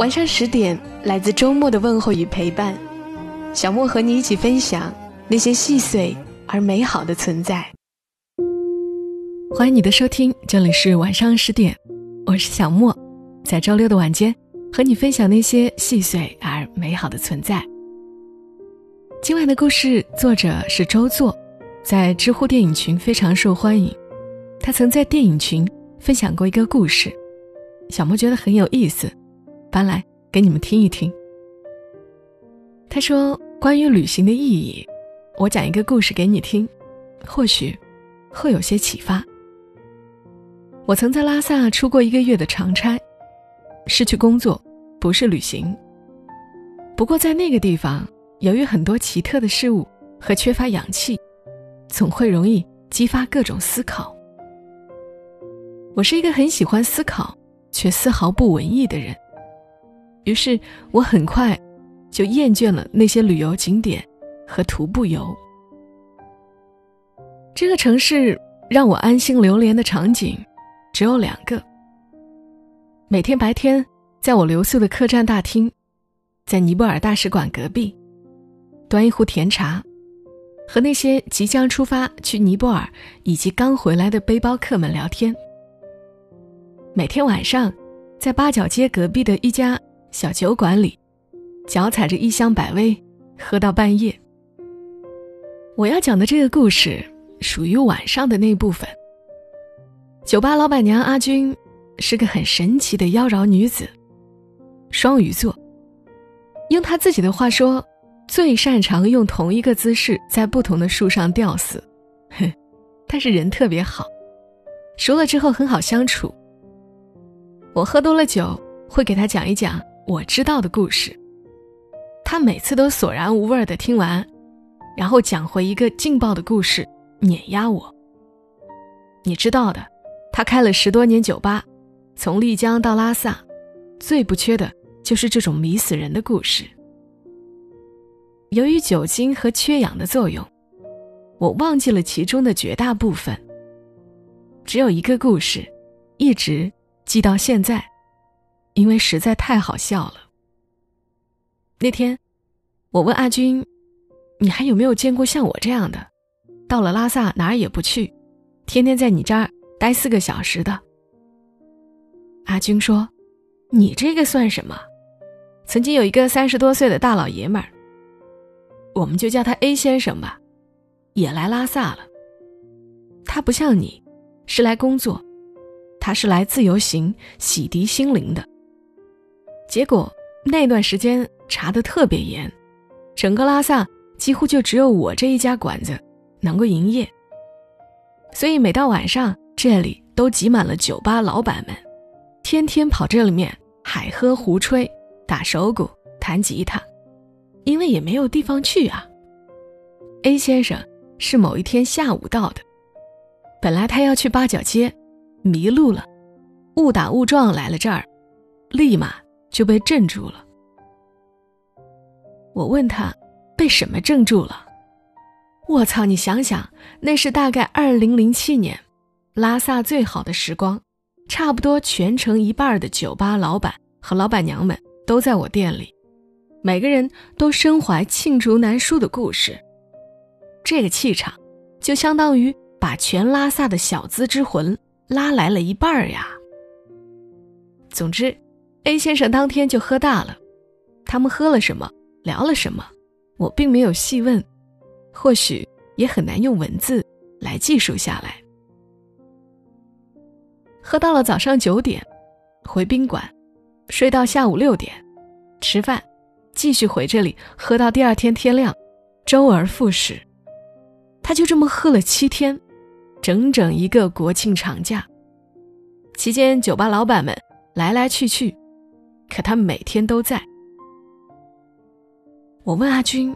晚上十点，来自周末的问候与陪伴，小莫和你一起分享那些细碎而美好的存在。欢迎你的收听，这里是晚上十点，我是小莫，在周六的晚间和你分享那些细碎而美好的存在。今晚的故事作者是周作，在知乎电影群非常受欢迎。他曾在电影群分享过一个故事，小莫觉得很有意思。搬来给你们听一听。他说：“关于旅行的意义，我讲一个故事给你听，或许会有些启发。”我曾在拉萨出过一个月的长差，是去工作，不是旅行。不过在那个地方，由于很多奇特的事物和缺乏氧气，总会容易激发各种思考。我是一个很喜欢思考却丝毫不文艺的人。于是我很快就厌倦了那些旅游景点和徒步游。这个城市让我安心流连的场景只有两个：每天白天在我留宿的客栈大厅，在尼泊尔大使馆隔壁，端一壶甜茶，和那些即将出发去尼泊尔以及刚回来的背包客们聊天；每天晚上在八角街隔壁的一家。小酒馆里，脚踩着一箱百威，喝到半夜。我要讲的这个故事属于晚上的那部分。酒吧老板娘阿军是个很神奇的妖娆女子，双鱼座。用她自己的话说，最擅长用同一个姿势在不同的树上吊死。哼，但是人特别好，熟了之后很好相处。我喝多了酒，会给她讲一讲。我知道的故事，他每次都索然无味的听完，然后讲回一个劲爆的故事碾压我。你知道的，他开了十多年酒吧，从丽江到拉萨，最不缺的就是这种迷死人的故事。由于酒精和缺氧的作用，我忘记了其中的绝大部分，只有一个故事，一直记到现在。因为实在太好笑了。那天，我问阿军：“你还有没有见过像我这样的，到了拉萨哪儿也不去，天天在你这儿待四个小时的？”阿军说：“你这个算什么？曾经有一个三十多岁的大老爷们儿，我们就叫他 A 先生吧，也来拉萨了。他不像你，是来工作，他是来自由行、洗涤心灵的。”结果那段时间查的特别严，整个拉萨几乎就只有我这一家馆子能够营业。所以每到晚上，这里都挤满了酒吧老板们，天天跑这里面海喝胡吹、打手鼓、弹吉他，因为也没有地方去啊。A 先生是某一天下午到的，本来他要去八角街，迷路了，误打误撞来了这儿，立马。就被镇住了。我问他，被什么镇住了？我操！你想想，那是大概二零零七年，拉萨最好的时光，差不多全城一半的酒吧老板和老板娘们都在我店里，每个人都身怀罄竹难书的故事。这个气场，就相当于把全拉萨的小资之魂拉来了一半儿呀。总之。A 先生当天就喝大了，他们喝了什么，聊了什么，我并没有细问，或许也很难用文字来记述下来。喝到了早上九点，回宾馆，睡到下午六点，吃饭，继续回这里喝到第二天天亮，周而复始。他就这么喝了七天，整整一个国庆长假。期间，酒吧老板们来来去去。可他每天都在。我问阿军：“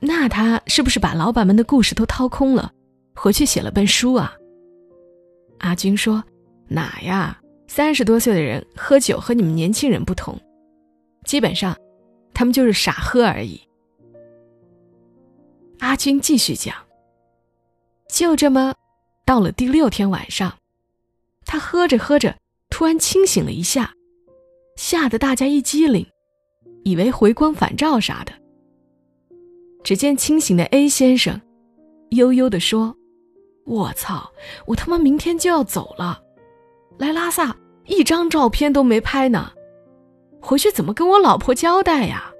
那他是不是把老板们的故事都掏空了，回去写了本书啊？”阿军说：“哪呀，三十多岁的人喝酒和你们年轻人不同，基本上，他们就是傻喝而已。”阿军继续讲：“就这么，到了第六天晚上，他喝着喝着，突然清醒了一下，吓得大家一激灵，以为回光返照啥的。”只见清醒的 A 先生，悠悠地说：“我操，我他妈明天就要走了，来拉萨一张照片都没拍呢，回去怎么跟我老婆交代呀？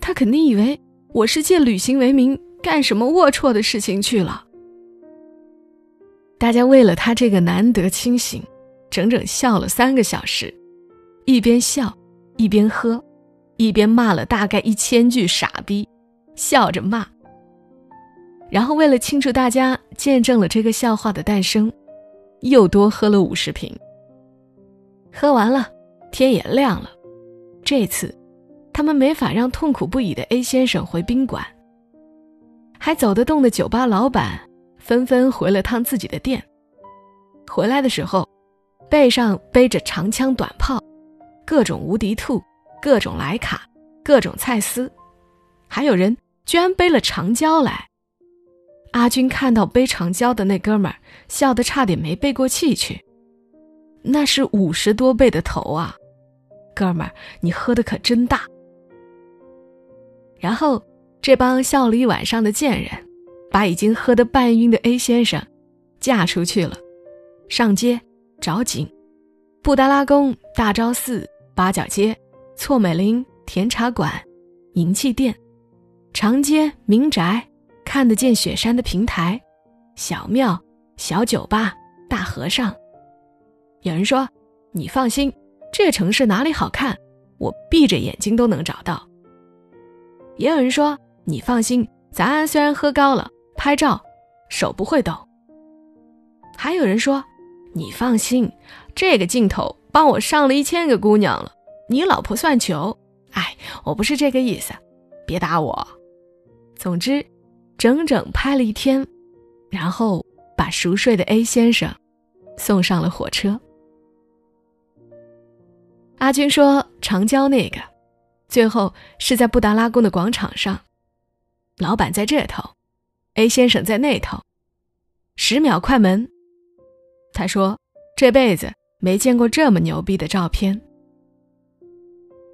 他肯定以为我是借旅行为名干什么龌龊的事情去了。”大家为了他这个难得清醒，整整笑了三个小时，一边笑，一边喝，一边骂了大概一千句傻逼。笑着骂，然后为了庆祝大家见证了这个笑话的诞生，又多喝了五十瓶。喝完了，天也亮了。这次，他们没法让痛苦不已的 A 先生回宾馆，还走得动的酒吧老板纷纷回了趟自己的店。回来的时候，背上背着长枪短炮，各种无敌兔，各种莱卡，各种蔡司。还有人居然背了长焦来，阿军看到背长焦的那哥们儿，笑得差点没背过气去。那是五十多倍的头啊，哥们儿，你喝的可真大。然后这帮笑了一晚上的贱人，把已经喝得半晕的 A 先生嫁出去了，上街找景，布达拉宫、大昭寺、八角街、错美林、甜茶馆、银器店。长街、民宅，看得见雪山的平台，小庙、小酒吧、大和尚。有人说：“你放心，这城市哪里好看，我闭着眼睛都能找到。”也有人说：“你放心，咱虽然喝高了，拍照手不会抖。”还有人说：“你放心，这个镜头帮我上了一千个姑娘了，你老婆算球。”哎，我不是这个意思，别打我。总之，整整拍了一天，然后把熟睡的 A 先生送上了火车。阿军说：“长焦那个，最后是在布达拉宫的广场上，老板在这头，A 先生在那头，十秒快门。”他说：“这辈子没见过这么牛逼的照片。”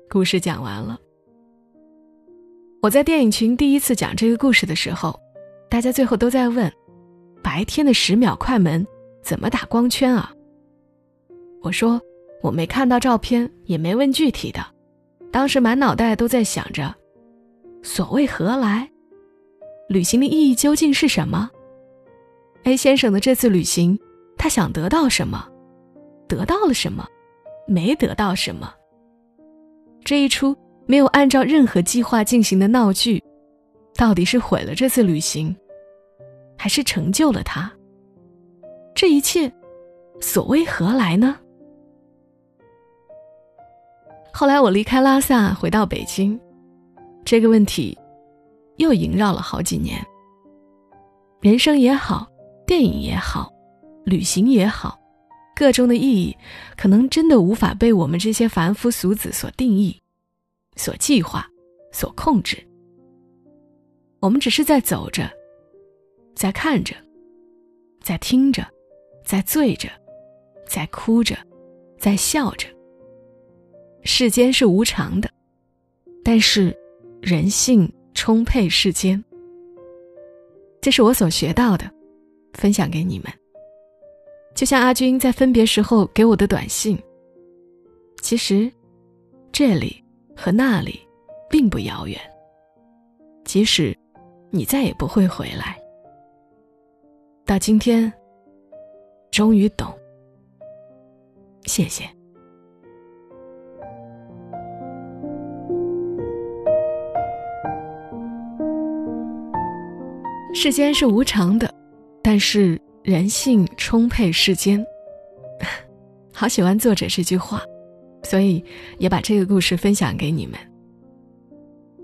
故事讲完了。我在电影群第一次讲这个故事的时候，大家最后都在问：白天的十秒快门怎么打光圈啊？我说我没看到照片，也没问具体的，当时满脑袋都在想着：所谓何来？旅行的意义究竟是什么？A 先生的这次旅行，他想得到什么？得到了什么？没得到什么？这一出。没有按照任何计划进行的闹剧，到底是毁了这次旅行，还是成就了他？这一切，所谓何来呢？后来我离开拉萨，回到北京，这个问题又萦绕了好几年。人生也好，电影也好，旅行也好，个中的意义，可能真的无法被我们这些凡夫俗子所定义。所计划，所控制。我们只是在走着，在看着，在听着，在醉着，在哭着，在笑着。世间是无常的，但是人性充沛世间。这是我所学到的，分享给你们。就像阿军在分别时候给我的短信。其实，这里。和那里，并不遥远。即使你再也不会回来，到今天，终于懂。谢谢。世间是无常的，但是人性充沛世间。好喜欢作者这句话。所以也把这个故事分享给你们。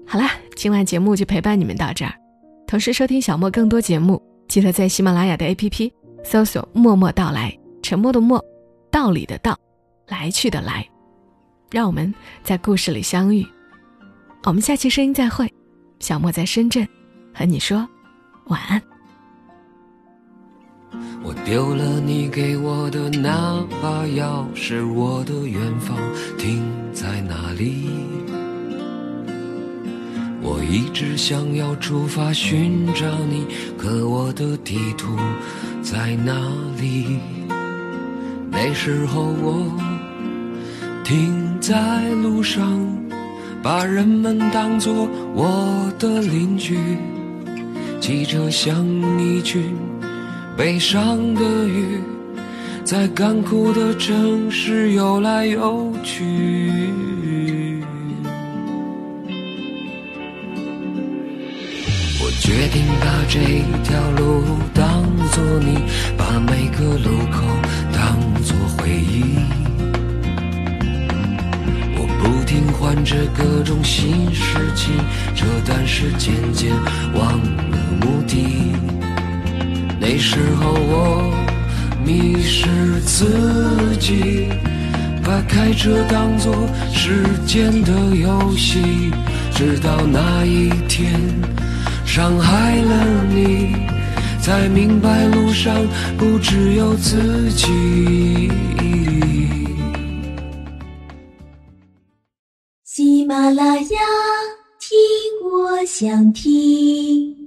好啦，今晚节目就陪伴你们到这儿。同时收听小莫更多节目，记得在喜马拉雅的 APP 搜索“默默到来”，沉默的默，道理的道，来去的来。让我们在故事里相遇。我们下期声音再会。小莫在深圳，和你说晚安。丢了你给我的那把钥匙，我的远方停在哪里？我一直想要出发寻找你，可我的地图在哪里？那时候我停在路上，把人们当作我的邻居，汽车像一群悲伤的鱼，在干枯的城市游来游去。我决定把这条路当作你，把每个路口当作回忆。我不停换着各种新事情，这段是渐渐忘了目的。那时候我迷失自己，把开车当作时间的游戏，直到那一天。伤害了你，才明白路上不只有自己。喜马拉雅，听我想听。